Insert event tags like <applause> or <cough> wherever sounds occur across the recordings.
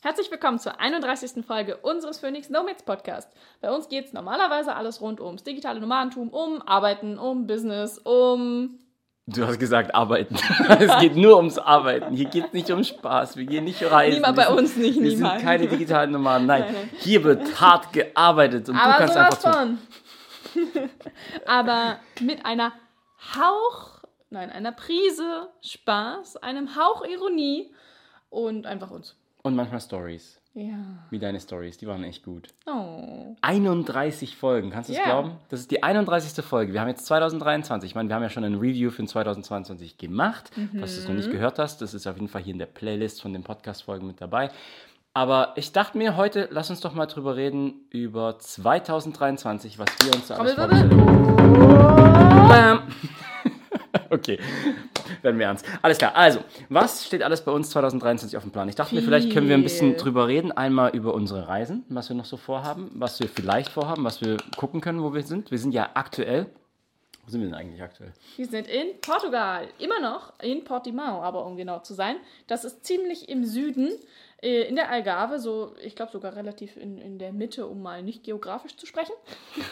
Herzlich willkommen zur 31. Folge unseres Phoenix Nomads Podcast. Bei uns geht es normalerweise alles rund ums digitale Nomadentum, um Arbeiten, um Business, um. Du hast gesagt arbeiten. <laughs> es geht nur ums Arbeiten. Hier geht es nicht um Spaß. Wir gehen nicht reisen. Niemand bei uns nicht, Wir niemand. sind keine digitalen Nomaden. Nein, Nein, nein. hier wird hart gearbeitet und du Aber kannst sowas einfach zu. von. <laughs> Aber mit einer Hauch, nein, einer Prise Spaß, einem Hauch Ironie und einfach uns. Und manchmal Stories. Ja. Wie deine Stories, die waren echt gut. Oh. 31 Folgen, kannst du es Ja. glauben? Das ist die 31. Folge. Wir haben jetzt 2023. Ich meine, wir haben ja schon ein Review für 2022 gemacht. Falls du es noch Mhm. nicht gehört hast, das ist auf jeden Fall hier in der Playlist von den Podcast-Folgen mit dabei. Aber ich dachte mir heute, lass uns doch mal drüber reden, über 2023, was wir uns da alles vorgestellt haben. Bam. <laughs> Okay, werden wir ernst. Alles klar, also, was steht alles bei uns 2023 auf dem Plan? Ich dachte mir, vielleicht können wir ein bisschen drüber reden. Einmal über unsere Reisen, was wir noch so vorhaben, was wir vielleicht vorhaben, was wir gucken können, wo wir sind. Wir sind ja aktuell. Wo sind wir denn eigentlich aktuell? Wir sind in Portugal. Immer noch in Portimao, aber um genau zu sein. Das ist ziemlich im Süden, äh, in der Algarve, so, ich glaube sogar relativ in, in der Mitte, um mal nicht geografisch zu sprechen.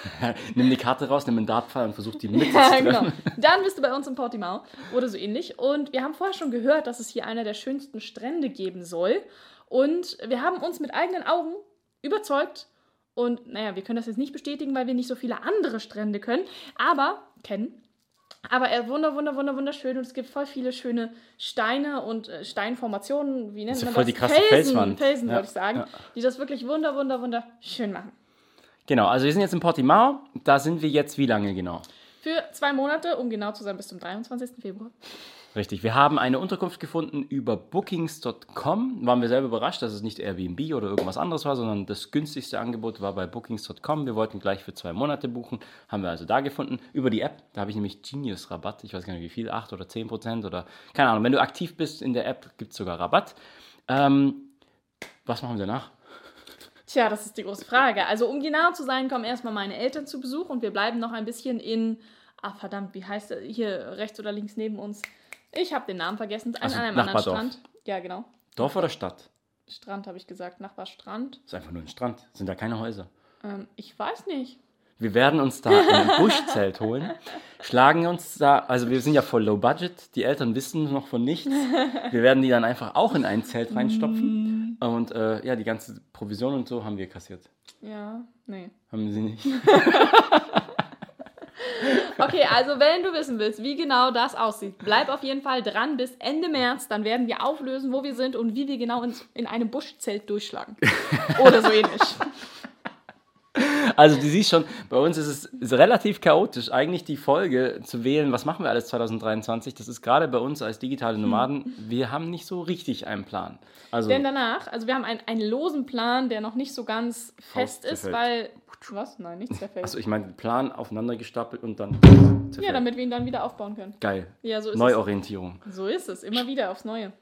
<laughs> nimm die Karte raus, nimm einen Dartpfeil und versuch die <laughs> Mitte Ja, zu treffen. genau. <laughs> Dann bist du bei uns in Portimao oder so ähnlich. Und wir haben vorher schon gehört, dass es hier einer der schönsten Strände geben soll. Und wir haben uns mit eigenen Augen überzeugt. Und naja, wir können das jetzt nicht bestätigen, weil wir nicht so viele andere Strände können, aber kennen. Aber er ist wunder, wunder, wunder, wunderschön und es gibt voll viele schöne Steine und äh, Steinformationen, wie nennt ja man voll das? die krasse Felsen. Felsen Ja, wollte ich sagen, ja. die das wirklich wunder, wunder, wunderschön machen. Genau, also wir sind jetzt in Portimao. Da sind wir jetzt wie lange genau? Für zwei Monate, um genau zu sein, bis zum 23. Februar. Richtig, wir haben eine Unterkunft gefunden über bookings.com. Waren wir selber überrascht, dass es nicht Airbnb oder irgendwas anderes war, sondern das günstigste Angebot war bei bookings.com. Wir wollten gleich für zwei Monate buchen, haben wir also da gefunden. Über die App, da habe ich nämlich Genius-Rabatt. Ich weiß gar nicht wie viel, 8 oder 10 Prozent oder keine Ahnung. Wenn du aktiv bist in der App, gibt es sogar Rabatt. Ähm, was machen wir danach? Tja, das ist die große Frage. Also, um genau zu sein, kommen erstmal meine Eltern zu Besuch und wir bleiben noch ein bisschen in. Ah, verdammt, wie heißt er? Hier rechts oder links neben uns. Ich habe den Namen vergessen. An, Also, an einem anderen. Strand. Ja, genau. Dorf oder Stadt? Strand habe ich gesagt. Nachbarstrand. Ist einfach nur ein Strand. Sind da keine Häuser. Ähm, ich weiß nicht. Wir werden uns da ein <laughs> Buschzelt holen, schlagen uns da, also wir sind ja voll low budget, die Eltern wissen noch von nichts. Wir werden die dann einfach auch in ein Zelt reinstopfen und äh, ja, die ganze Provision und so haben wir kassiert. Ja, nee. Haben sie nicht. <laughs> Okay, also wenn du wissen willst, wie genau das aussieht, bleib auf jeden Fall dran bis Ende März. Dann werden wir auflösen, wo wir sind und wie wir genau ins, in einem Buschzelt durchschlagen. <laughs> Oder so ähnlich. Also du siehst schon, bei uns ist es ist relativ chaotisch, eigentlich die Folge zu wählen, was machen wir alles 2023. Das ist gerade bei uns als digitale Nomaden, wir haben nicht so richtig einen Plan. Also Denn danach, also wir haben einen, einen losen Plan, der noch nicht so ganz fest ist, zerfällt. weil. Was? Nein, nichts zerfällt. also ich meine, Plan aufeinander gestapelt und dann ja, zerfällt. damit wir ihn dann wieder aufbauen können. Geil. Ja, so ist Neuorientierung. es. So ist es, immer wieder aufs Neue.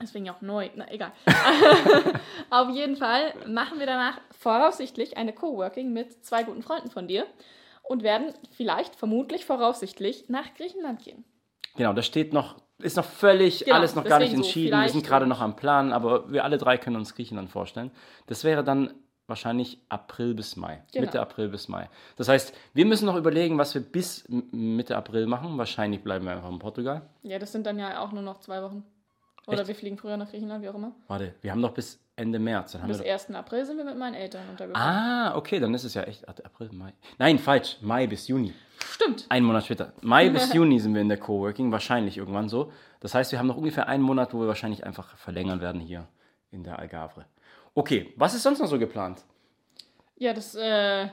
Deswegen auch neu. Na, egal. <laughs> Auf jeden Fall machen wir danach voraussichtlich eine Coworking mit zwei guten Freunden von dir und werden vielleicht, vermutlich, voraussichtlich nach Griechenland gehen. Genau, das steht noch, ist noch völlig Genau, alles noch gar nicht deswegen so, entschieden. wir sind gerade noch am Plan, aber wir alle drei können uns Griechenland vorstellen. Das wäre dann wahrscheinlich April bis Mai. Genau. Mitte April bis Mai. Das heißt, wir müssen noch überlegen, was wir bis Mitte April machen. Wahrscheinlich bleiben wir einfach in Portugal. Ja, das sind dann ja auch nur noch zwei Wochen. Oder Echt? wir fliegen früher nach Griechenland, wie auch immer. Warte, wir haben doch bis Ende März. Dann haben Bis wir doch, 1. April sind wir mit meinen Eltern untergekommen. ah, okay, dann ist es ja echt April, Mai. Nein, falsch. Mai bis Juni. Stimmt. Ein Monat später. Mai <laughs> bis Juni sind wir in der Coworking, wahrscheinlich irgendwann so. Das heißt, wir haben noch ungefähr einen Monat, wo wir wahrscheinlich einfach verlängern werden hier in der Algarve. Okay, was ist sonst noch so geplant? Ja, das, äh,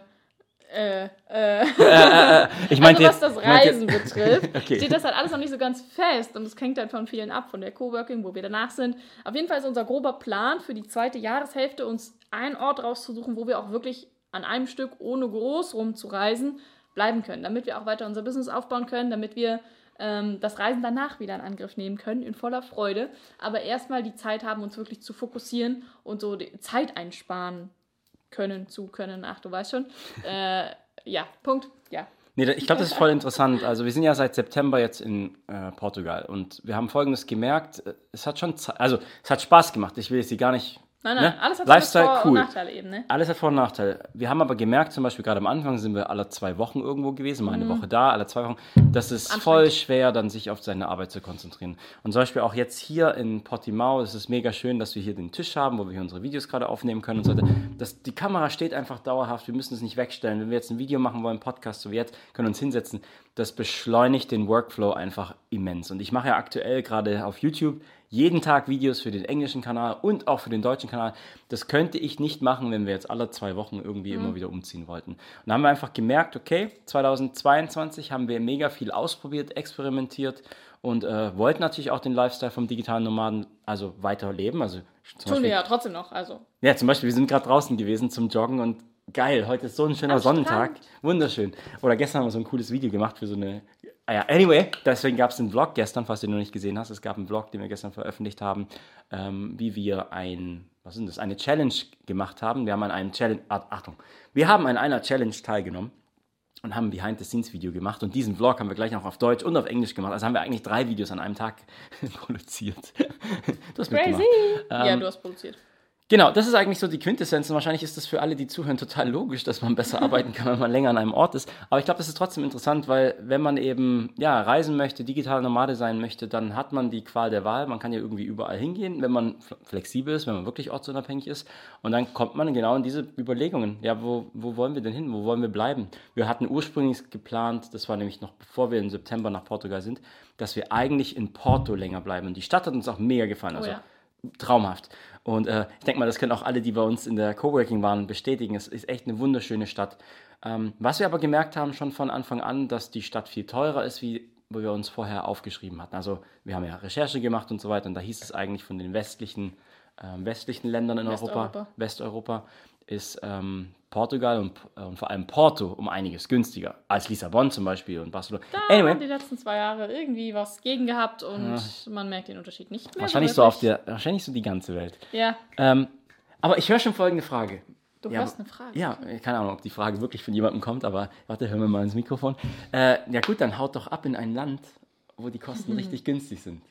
äh, äh. Ich meinte also was das meinte Reisen jetzt- betrifft, <laughs> Okay. steht das halt alles noch nicht so ganz fest und es hängt halt von vielen ab, von der Coworking, wo wir danach sind. Auf jeden Fall ist unser grober Plan für die zweite Jahreshälfte, uns einen Ort rauszusuchen, wo wir auch wirklich an einem Stück, ohne groß rumzureisen, bleiben können, damit wir auch weiter unser Business aufbauen können, damit wir ähm, das Reisen danach wieder in Angriff nehmen können, in voller Freude, aber erstmal die Zeit haben, uns wirklich zu fokussieren und so die Zeit einsparen können, zu können. Ach, du weißt schon. Äh, ja, Punkt. Ja. Nee, ich glaube, das ist voll interessant. Also wir sind ja seit September jetzt in äh, Portugal und wir haben Folgendes gemerkt. äh, Es hat schon, also es hat Spaß gemacht. Ich will jetzt hier gar nicht Nein, nein, Ne? alles hat Lifestyle, Vor- cool. und Nachteile eben, ne? Alles hat Vor- und Nachteile. Wir haben aber gemerkt, zum Beispiel gerade am Anfang sind wir alle zwei Wochen irgendwo gewesen, mal eine Woche da, alle zwei Wochen. Das ist Mhm. Voll schwer, dann sich auf seine Arbeit zu konzentrieren. Und zum Beispiel auch jetzt hier in Portimao, es ist mega schön, dass wir hier den Tisch haben, wo wir hier unsere Videos gerade aufnehmen können und so weiter. Das, die Kamera steht einfach dauerhaft, wir müssen es nicht wegstellen. Wenn wir jetzt ein Video machen wollen, Podcast, so wie jetzt, können wir uns hinsetzen. Das beschleunigt den Workflow einfach immens. Und ich mache ja aktuell gerade auf YouTube jeden Tag Videos für den englischen Kanal und auch für den deutschen Kanal. Das könnte ich nicht machen, wenn wir jetzt alle zwei Wochen irgendwie immer wieder umziehen wollten. Und da haben wir einfach gemerkt, okay, 2022 haben wir mega viel ausprobiert, experimentiert und äh, wollten natürlich auch den Lifestyle vom digitalen Nomaden also weiterleben. Also zum Tun wir ja trotzdem noch, also. ja, zum Beispiel, wir sind gerade draußen gewesen zum Joggen und geil, heute ist so ein schöner Sonnentag. Wunderschön. Oder gestern haben wir so ein cooles Video gemacht für so eine. Ah ja, anyway, deswegen gab es einen Vlog gestern, falls du den noch nicht gesehen hast. Es gab einen Vlog, den wir gestern veröffentlicht haben, ähm, wie wir ein, was ist das, eine Challenge gemacht haben. Wir haben an einem Challenge, ah, Achtung, wir haben an einer Challenge teilgenommen und haben ein Behind-the-Scenes-Video gemacht. Und diesen Vlog haben wir gleich noch auf Deutsch und auf Englisch gemacht. Also haben wir eigentlich drei Videos an einem Tag <laughs> produziert. Du hast. Crazy! ja, Ähm, du hast produziert. Genau, das ist eigentlich so die Quintessenz und wahrscheinlich ist das für alle, die zuhören, total logisch, dass man besser arbeiten kann, wenn man länger an einem Ort ist. Aber ich glaube, das ist trotzdem interessant, weil wenn man eben ja, reisen möchte, digital Nomade sein möchte, dann hat man die Qual der Wahl. Man kann ja irgendwie überall hingehen, wenn man fl- flexibel ist, wenn man wirklich ortsunabhängig ist. Und dann kommt man genau in diese Überlegungen. Ja, wo, wo wollen wir denn hin? Wo wollen wir bleiben? Wir hatten ursprünglich geplant, das war nämlich noch bevor wir im September nach Portugal sind, dass wir eigentlich in Porto länger bleiben. Und die Stadt hat uns auch mega gefallen. Also ja. traumhaft. Und äh, ich denke mal, das können auch alle, die bei uns in der Coworking waren, bestätigen. Es ist echt eine wunderschöne Stadt. Ähm, was wir aber gemerkt haben schon von Anfang an, dass die Stadt viel teurer ist, wie wo wir uns vorher aufgeschrieben hatten. Also wir haben ja Recherche gemacht und so weiter und da hieß es eigentlich von den westlichen, ähm, westlichen Ländern in Europa, Westeuropa. Ist ähm, Portugal und, äh, und vor allem Porto um einiges günstiger als Lissabon zum Beispiel und Barcelona. Da Anyway, haben die letzten zwei Jahre irgendwie was gegen gehabt und man merkt den Unterschied nicht mehr. wahrscheinlich so auf wirklich. der, wahrscheinlich so die ganze Welt. Ja, Ähm, aber ich höre schon folgende Frage. du Ja, hörst eine Frage. Ja, keine Ahnung, ob die Frage wirklich von jemandem kommt, aber warte, hören wir mal ins Mikrofon. Äh, ja gut, dann haut doch ab in ein Land, wo die Kosten <laughs> richtig günstig sind.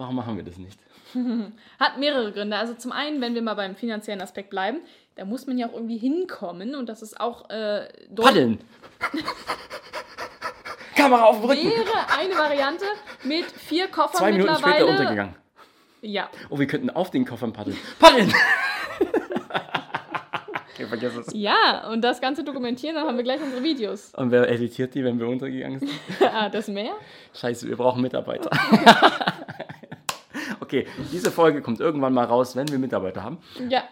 Warum machen wir das nicht? <laughs> Hat mehrere Gründe. Also zum einen, wenn wir mal beim finanziellen Aspekt bleiben, da muss man ja auch irgendwie hinkommen und das ist auch äh, Paddeln! <laughs> Kamera auf dem Rücken! wäre eine Variante mit vier Koffern Zwei Minuten mittlerweile. später untergegangen. Ja, Oh, wir könnten auf den Koffern paddeln. Paddeln! <laughs> okay, vergiss es. ja, und das Ganze dokumentieren, dann haben wir gleich unsere Videos. Und wer editiert die, wenn wir untergegangen sind? ah, das Meer? Scheiße, wir brauchen Mitarbeiter. Okay, diese Folge kommt irgendwann mal raus, wenn wir Mitarbeiter haben. Ja,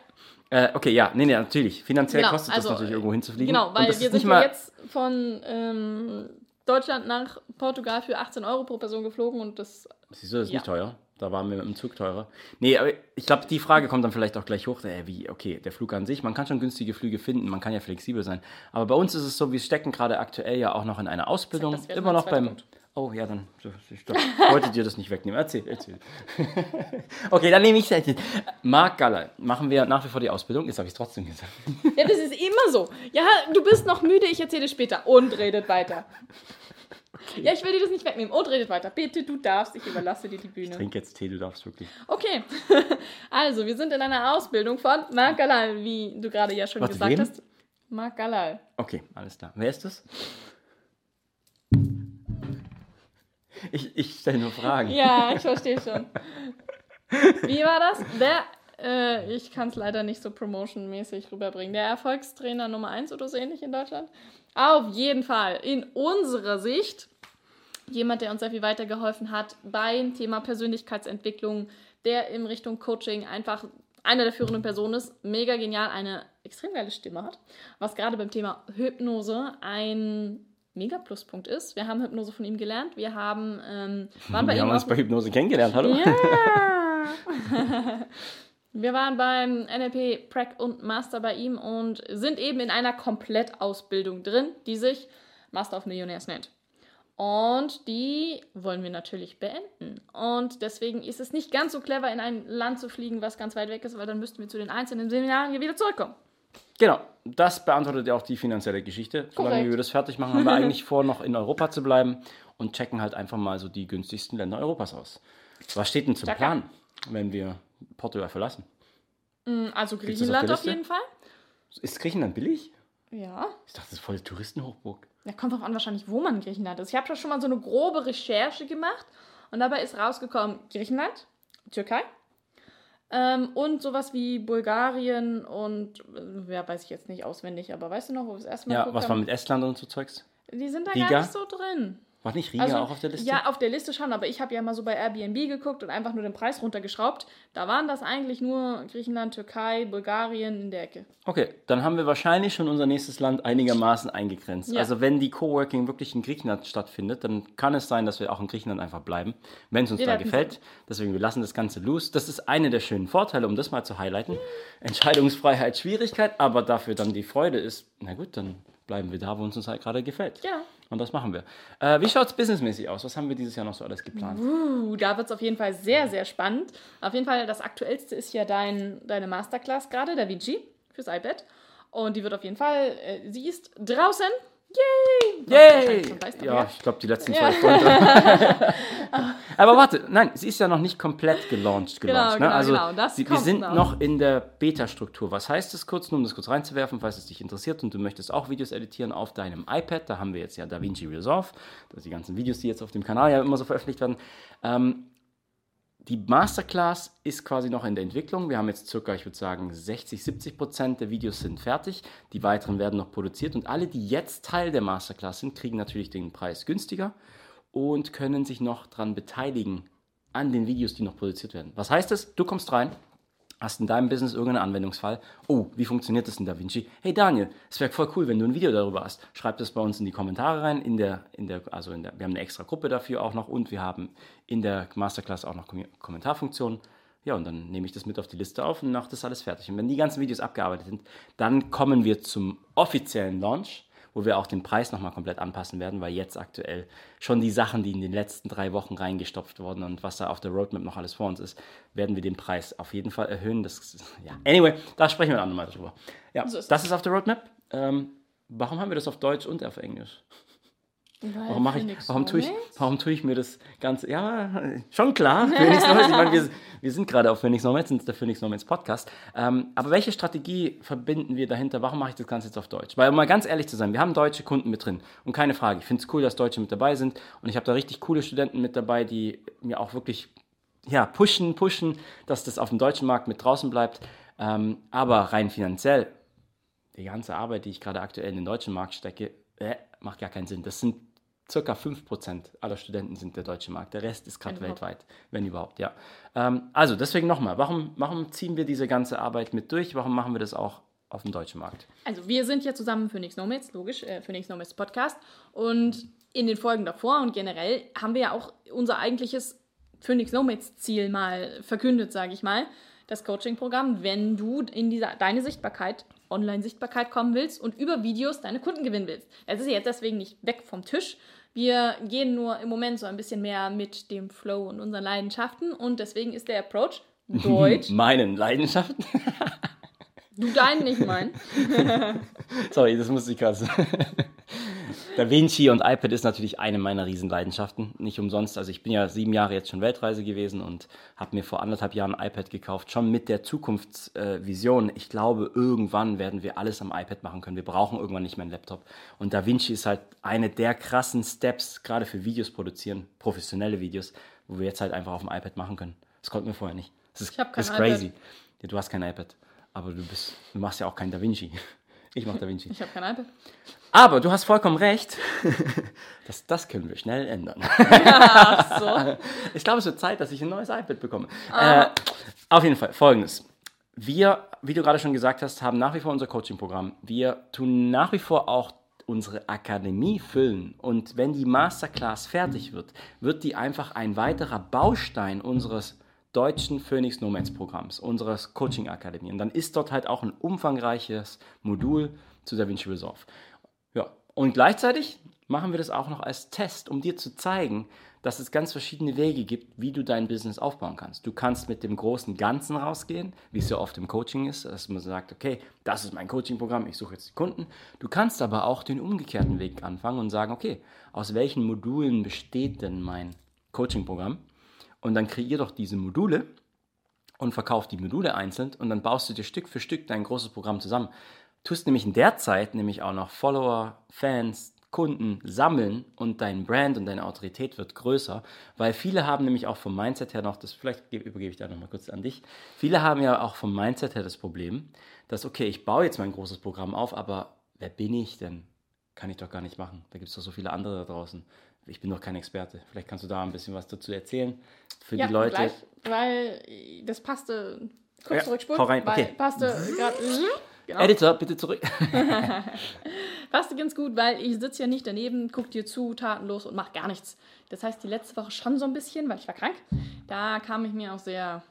Äh, okay, ja, nee, nee, natürlich. Finanziell Genau, kostet also, das natürlich irgendwo hinzufliegen. genau, weil wir sind mal, jetzt von ähm, Deutschland nach Portugal für 18 Euro pro Person geflogen und das Siehst du, das ist Ja. nicht teuer. Da waren wir mit dem Zug teurer. Nee, aber ich glaube, die Frage kommt dann vielleicht auch gleich hoch. Äh, wie, okay, der Flug an sich, man kann schon günstige Flüge finden, man kann ja flexibel sein. Aber bei uns ist es so, wir stecken gerade aktuell ja auch noch in einer Ausbildung. Immer noch beim. Punkt. Oh ja, dann. Ich wollte dir das nicht wegnehmen. Erzähl, erzähl. <laughs> okay, dann nehme ich es. Marc Galler, machen wir nach wie vor die Ausbildung. Jetzt habe ich es trotzdem gesagt. Ja, das ist immer so. Ja, du bist noch müde, ich erzähle später. Und redet weiter. Ja, ich will dir das nicht wegnehmen. Und redet weiter. Bitte, du darfst. Ich überlasse dir die Bühne. Trink jetzt Tee, du darfst wirklich. Okay. <laughs> Also, wir sind in einer Ausbildung von Marc Galal, wie du gerade ja schon Warte, gesagt wem? hast. Marc Galal. Okay, alles klar. Wer ist das? Ich, ich stelle nur Fragen. Ja, ich verstehe schon. <laughs> Wie war das? Der, äh, ich kann es leider nicht so promotionmäßig rüberbringen. Der Erfolgstrainer Nummer 1 oder so ähnlich in Deutschland? Auf jeden Fall. In unserer Sicht jemand, der uns sehr viel weitergeholfen hat beim Thema Persönlichkeitsentwicklung, der in Richtung Coaching einfach einer der führenden Personen ist, mega genial, eine extrem geile Stimme hat, was gerade beim Thema Hypnose ein mega Pluspunkt ist. Wir haben Hypnose von ihm gelernt, wir haben, ähm, waren bei Wir ihm haben uns bei Hypnose kennengelernt, hallo? ja. <laughs> Wir waren beim NLP Prac und Master bei ihm und sind eben in einer Komplettausbildung drin, die sich Master of Millionaires nennt. Und die wollen wir natürlich beenden. Und deswegen ist es nicht ganz so clever, in ein Land zu fliegen, was ganz weit weg ist, weil dann müssten wir zu den einzelnen Seminaren hier wieder zurückkommen. Genau, das beantwortet ja auch die finanzielle Geschichte. Solange wir das fertig machen, haben wir <laughs> eigentlich vor, noch in Europa zu bleiben und checken halt einfach mal so die günstigsten Länder Europas aus. Was steht denn zum Danke. Plan, wenn wir Portugal verlassen? Also das auf Griechenland auf Liste? jeden Fall. Ist Griechenland billig? Ja. Ich dachte, das ist voll die Touristenhochburg. Ja, kommt drauf an, wahrscheinlich, wo man in Griechenland ist. Ich habe schon mal so eine grobe Recherche gemacht und dabei ist rausgekommen Griechenland, Türkei ähm, und sowas wie Bulgarien und, äh, ja, weiß ich jetzt nicht auswendig, aber weißt du noch, wo wir das erste Mal Ja, was war mit Estland und so Zeugs? Die sind da Riga? gar nicht so drin. War nicht Riga auch auf der Liste? Also, Ja, auf der Liste schon, aber ich habe ja mal so bei Airbnb geguckt und einfach nur den Preis runtergeschraubt. Da waren das eigentlich nur Griechenland, Türkei, Bulgarien in der Ecke. Okay, dann haben wir wahrscheinlich schon unser nächstes Land einigermaßen eingegrenzt. Ja. Also wenn die Coworking wirklich in Griechenland stattfindet, dann kann es sein, dass wir auch in Griechenland einfach bleiben, wenn es uns Wir da gefällt. Deswegen, wir lassen das Ganze los. Das ist eine der schönen Vorteile, um das mal zu highlighten. Entscheidungsfreiheit, Schwierigkeit, aber dafür dann die Freude ist, na gut, dann bleiben wir da, wo uns uns halt gerade gefällt. Ja. Und das machen wir. Äh, wie schaut es businessmäßig aus? Was haben wir dieses Jahr noch so alles geplant? Uh, da wird es auf jeden Fall sehr, sehr spannend. Auf jeden Fall, das aktuellste ist ja dein, deine Masterclass gerade, Da Vinci, fürs iPad. Und die wird auf jeden Fall, äh, sie ist draußen. Yay! Yay! weißt, Ja, ich glaube, die letzten zwei Stunden. <laughs> Aber warte, nein, sie ist ja noch nicht komplett gelauncht. gelauncht genau, ne? Also genau, das sie, wir sind noch. noch in der Beta-Struktur. Was heißt das kurz, nur um das kurz reinzuwerfen, falls es dich interessiert und du möchtest auch Videos editieren auf deinem iPad. Da haben wir jetzt ja DaVinci Resolve. Das sind die ganzen Videos, die jetzt auf dem Kanal ja immer so veröffentlicht werden. Ähm, die Masterclass ist quasi noch in der Entwicklung. Wir haben jetzt circa, ich würde sagen, 60, 70 Prozent der Videos sind fertig. Die weiteren werden noch produziert. Und alle, die jetzt Teil der Masterclass sind, kriegen natürlich den Preis günstiger und können sich noch daran beteiligen an den Videos, die noch produziert werden. Was heißt das? Du kommst rein, hast in deinem Business irgendeinen Anwendungsfall. Oh, wie funktioniert das in DaVinci? Hey Daniel, es wäre voll cool, wenn du ein Video darüber hast. Schreib das bei uns in die Kommentare rein. In der, in der, also in der, wir haben eine extra Gruppe dafür auch noch und wir haben in der Masterclass auch noch Kom Kommentarfunktionen. Ja, und dann nehme ich das mit auf die Liste auf und mache das alles fertig. Und wenn die ganzen Videos abgearbeitet sind, dann kommen wir zum offiziellen Launch, wo wir auch den Preis nochmal komplett anpassen werden, weil jetzt aktuell schon die Sachen, die in den letzten drei Wochen reingestopft wurden und was da auf der Roadmap noch alles vor uns ist, werden wir den Preis auf jeden Fall erhöhen. Das, ja. Anyway, da sprechen wir dann nochmal drüber. Ja, So ist das ist auf der Roadmap. Ähm, warum haben wir das auf Deutsch und auf Englisch? Warum mache ich, warum tue ich, warum tue ich mir das Ganze? Ja, schon klar. Phoenix Nomads. Ich meine, wir, wir sind gerade auf Phoenix Nomads, sind der Phoenix Nomads Podcast. Ähm, aber welche Strategie verbinden wir dahinter? Warum mache ich das Ganze jetzt auf Deutsch? Weil, um mal ganz ehrlich zu sein, wir haben deutsche Kunden mit drin. Und keine Frage, ich finde es cool, dass Deutsche mit dabei sind. Und ich habe da richtig coole Studenten mit dabei, die mir auch wirklich ja, pushen, pushen, dass das auf dem deutschen Markt mit draußen bleibt. Ähm, aber rein finanziell, die ganze Arbeit, die ich gerade aktuell in den deutschen Markt stecke, äh, macht gar keinen Sinn. Das sind circa 5% aller Studenten sind der deutsche Markt. Der Rest ist gerade weltweit, wenn überhaupt, ja. Ähm, also deswegen nochmal, warum, warum ziehen wir diese ganze Arbeit mit durch? Warum machen wir das auch auf dem deutschen Markt? Also wir sind ja zusammen Phoenix Nomads, logisch, äh, Phoenix Nomads Podcast. Und in den Folgen davor und generell haben wir ja auch unser eigentliches Phoenix Nomads Ziel mal verkündet, sage ich mal. Das Coaching-Programm, wenn du in dieser, deine Sichtbarkeit, Online-Sichtbarkeit kommen willst und über Videos deine Kunden gewinnen willst. Es ist jetzt deswegen nicht weg vom Tisch. Wir gehen nur im Moment so ein bisschen mehr mit dem Flow und unseren Leidenschaften und deswegen ist der Approach <laughs> Deutsch. Meinen Leidenschaften. du deinen nicht meinen. <laughs> Sorry, das musste ich gerade <laughs> Da Vinci und iPad ist natürlich eine meiner Riesenleidenschaften. Nicht umsonst. Also ich bin ja sieben Jahre jetzt schon Weltreise gewesen und habe mir vor anderthalb Jahren ein iPad gekauft. Schon mit der Zukunftsvision. ich glaube, irgendwann werden wir alles am iPad machen können. Wir brauchen irgendwann nicht mehr einen Laptop. Und Da Vinci ist halt eine der krassen Steps, gerade für Videos produzieren, professionelle Videos, wo wir jetzt halt einfach auf dem iPad machen können. Das konnten wir vorher nicht. Das ist, Ich hab kein ist crazy. Ja, du hast kein iPad. Aber du, bist, du machst ja auch kein Da Vinci. Ich mache Da Vinci. Ich habe kein iPad. Aber du hast vollkommen recht. <laughs> Das, das können wir schnell ändern. So. <laughs> Ich glaube, es wird Zeit, dass ich ein neues iPad bekomme. Äh, auf jeden Fall, folgendes. Wir, wie du gerade schon gesagt hast, haben nach wie vor unser Coaching-Programm. Wir tun nach wie vor auch unsere Akademie füllen. Und wenn die Masterclass fertig wird, wird die einfach ein weiterer Baustein unseres deutschen Phoenix Nomads Programms, unseres Coaching Akademie. Und dann ist dort halt auch ein umfangreiches Modul zu DaVinci Resolve. Ja, und gleichzeitig machen wir das auch noch als Test, um dir zu zeigen, dass es ganz verschiedene Wege gibt, wie du dein Business aufbauen kannst. Du kannst mit dem großen Ganzen rausgehen, wie es ja oft im Coaching ist, dass man sagt, okay, das ist mein Coaching-Programm, ich suche jetzt die Kunden. Du kannst aber auch den umgekehrten Weg anfangen und sagen, okay, aus welchen Modulen besteht denn mein Coaching-Programm? Und dann kreier doch diese Module und verkauf die Module einzeln und dann baust du dir Stück für Stück dein großes Programm zusammen. Tust nämlich in der Zeit nämlich auch noch Follower, Fans, Kunden sammeln und dein Brand und deine Autorität wird größer, weil viele haben nämlich auch vom Mindset her noch, das vielleicht übergebe ich da nochmal kurz an dich, viele haben ja auch vom Mindset her das Problem, dass, okay, ich baue jetzt mein großes Programm auf, aber wer bin ich denn? Kann ich doch gar nicht machen. Da gibt es doch so viele andere da draußen. Ich bin doch kein Experte. Vielleicht kannst du da ein bisschen was dazu erzählen für ja, die Leute. Gleich, weil das passte, kurz Ja, zurückspulen, hau rein, weil okay. passte gerade, genau. Editor, bitte zurück. <laughs> Passte ganz gut, weil ich sitze ja nicht daneben, guck dir zu, tatenlos und mach gar nichts. Das heißt, die letzte Woche schon so ein bisschen, weil ich war krank. Da kam ich mir auch sehr.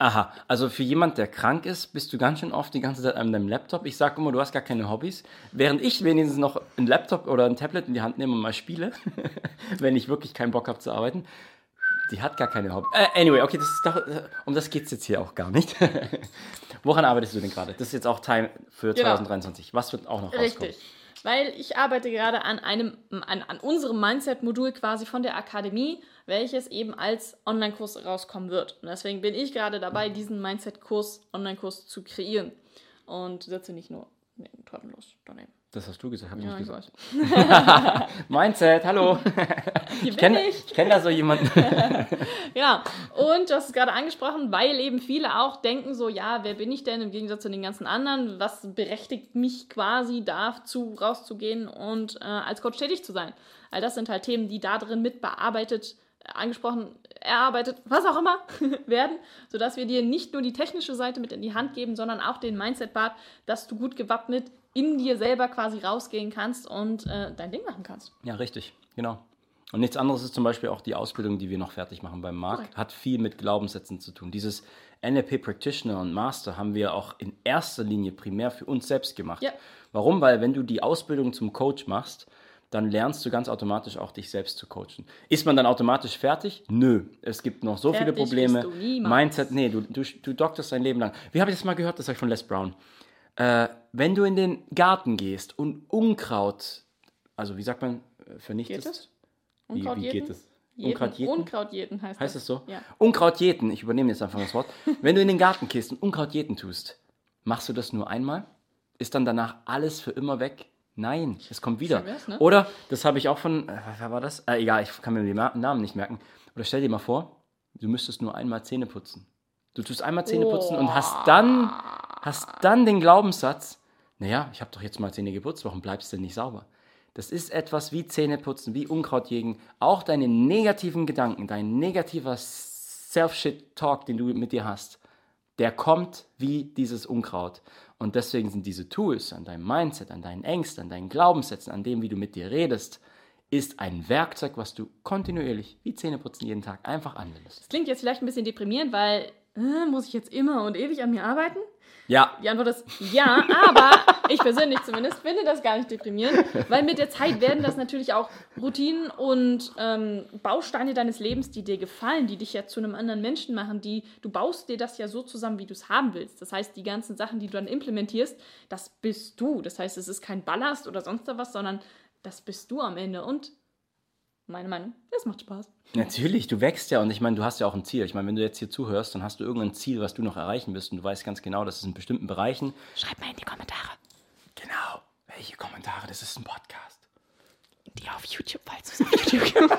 Aha, also für jemand, der krank ist, bist du ganz schön oft die ganze Zeit an deinem Laptop. Ich sage immer, du hast gar keine Hobbys. Während ich wenigstens noch ein Laptop oder ein Tablet in die Hand nehme und mal spiele, <laughs> wenn ich wirklich keinen Bock habe zu arbeiten. Die hat gar keine Hobbys. Äh, anyway, okay, das ist doch, äh, um das geht es jetzt hier auch gar nicht. <laughs> Woran arbeitest du denn gerade? Das ist jetzt auch Time für Genau. 2023. Was wird auch noch rauskommen? Richtig. Weil ich arbeite gerade an einem, an, an unserem Mindset-Modul quasi von der Akademie, welches eben als Online-Kurs rauskommen wird. Und deswegen bin ich gerade dabei, diesen Mindset-Kurs, Online-Kurs zu kreieren. Und sitze nicht nur nee, tatenlos daneben. Das hast du gesagt, habe ich Ja, nicht ich gesagt. <laughs> Mindset, hallo. Hier <laughs> Ich kenne kenn da so jemanden. <laughs> Ja, und du hast es gerade angesprochen, weil eben viele auch denken so, ja, wer bin ich denn im Gegensatz zu den ganzen anderen? Was berechtigt mich quasi dazu, rauszugehen und äh, als Coach tätig zu sein? All das sind halt Themen, die da drin mit bearbeitet, angesprochen, erarbeitet, was auch immer <laughs> werden, sodass wir dir nicht nur die technische Seite mit in die Hand geben, sondern auch den Mindset-Part, dass du gut gewappnet in dir selber quasi rausgehen kannst und äh, dein Ding machen kannst. Ja, richtig, genau. Und nichts anderes ist zum Beispiel auch die Ausbildung, die wir noch fertig machen beim Markt, Korrekt. hat viel mit Glaubenssätzen zu tun. Dieses NLP Practitioner und Master haben wir auch in erster Linie primär für uns selbst gemacht. Ja. Warum? Weil wenn du die Ausbildung zum Coach machst, dann lernst du ganz automatisch auch dich selbst zu coachen. Ist man dann automatisch fertig? Nö. Es gibt noch so viele Fertig Probleme. bist du niemals. Mindset, nee, du, du, du dokterst dein Leben lang. Wie habe ich das mal gehört? Das habe ich von Les Brown. Äh, wenn du in den Garten gehst und Unkraut, also wie sagt man, äh, vernichtest? Geht das? Wie, Unkraut wie jeden? geht es? Jeden. Unkraut jeden? Unkraut jeden heißt, Heißt das. es so? Ja. Unkraut jeden, ich übernehme jetzt einfach das Wort. <laughs> Wenn du in den Garten gehst und Unkraut jeden tust, machst du das nur einmal? Ist dann danach alles für immer weg? Nein, es kommt wieder. Wär's, ne? Oder, das habe ich auch von, äh, wer war das? Äh, egal, ich kann mir den Namen nicht merken. Oder stell dir mal vor, du müsstest nur einmal Zähne putzen. Du tust einmal Zähne putzen und hast dann, hast dann den Glaubenssatz, naja, ich habe doch jetzt mal Zähne geputzt, warum bleibst du denn nicht sauber? Das ist etwas wie Zähneputzen, wie Unkrautjägen. Auch deine negativen Gedanken, dein negativer Self-Shit-Talk, den du mit dir hast, der kommt wie dieses Unkraut. Und deswegen sind diese Tools an deinem Mindset, an deinen Ängsten, an deinen Glaubenssätzen, an dem, wie du mit dir redest, ist ein Werkzeug, was du kontinuierlich, wie Zähneputzen jeden Tag, einfach anwendest. Das klingt jetzt vielleicht ein bisschen deprimierend, weil äh, muss ich jetzt immer und ewig an mir arbeiten? Ja, Die Antwort ist ja, aber ich persönlich zumindest finde das gar nicht deprimierend, weil mit der Zeit werden das natürlich auch Routinen und ähm, Bausteine deines Lebens, die dir gefallen, die dich ja zu einem anderen Menschen machen, die du baust dir das ja so zusammen, wie du es haben willst. Das heißt, die ganzen Sachen, die du dann implementierst, das bist du. Das heißt, es ist kein Ballast oder sonst was, sondern das bist du am Ende. Und meine Meinung, es macht Spaß. Natürlich, du wächst ja und ich meine, du hast ja auch ein Ziel. Ich meine, wenn du jetzt hier zuhörst, dann hast du irgendein Ziel, was du noch erreichen willst und du weißt ganz genau, dass es in bestimmten Bereichen. Schreib mal in die Kommentare. Genau, welche Kommentare? Das ist ein Podcast. Die auf YouTube, falls du es auf YouTube.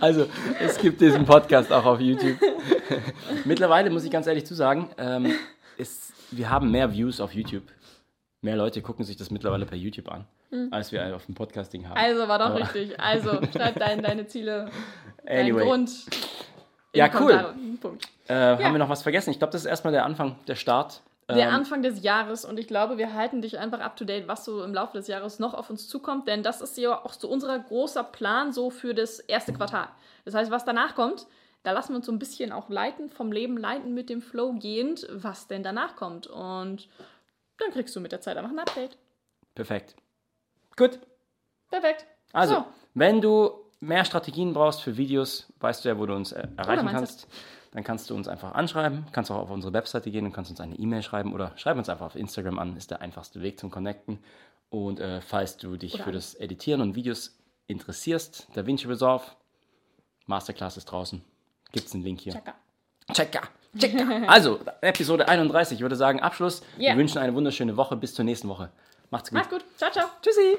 Also, es gibt diesen Podcast auch auf YouTube. Mittlerweile muss ich ganz ehrlich zu sagen, ähm, ist, wir haben mehr Views auf YouTube. Mehr Leute gucken sich das mittlerweile per YouTube an, als wir auf dem Podcasting haben. Also war doch Aber- richtig. Also <laughs> schreib dein, deine Ziele, deinen Anyway. Grund. in Ja, cool. Äh, Haben wir noch was vergessen? Ich glaube, das ist erstmal der Anfang, der Start. Der Ähm, Anfang des Jahres und ich glaube, wir halten dich einfach up to date, was so im Laufe des Jahres noch auf uns zukommt, denn das ist ja auch so unser großer Plan so für das erste Quartal. Das heißt, was danach kommt, da lassen wir uns so ein bisschen auch leiten, vom Leben leiten mit dem Flow gehend, was denn danach kommt. Und dann kriegst du mit der Zeit einfach ein Update. Perfekt. Gut. Perfekt. Also, So. wenn du mehr Strategien brauchst für Videos, weißt du ja, wo du uns äh, erreichen Mindset. kannst. Dann kannst du uns einfach anschreiben, kannst auch auf unsere Webseite gehen und kannst uns eine E-Mail schreiben oder schreib uns einfach auf Instagram an, ist der einfachste Weg zum Connecten. Und äh, falls du dich Oder für das Editieren und Videos interessierst, Da Vinci Resolve, Masterclass ist draußen. Gibt es einen Link hier. Checker. Checker. <laughs> Also, Episode 31, ich würde sagen, Abschluss. Ja. Wir wünschen eine wunderschöne Woche. Bis zur nächsten Woche. Macht's gut. Macht's gut. Ciao, ciao. Tschüssi.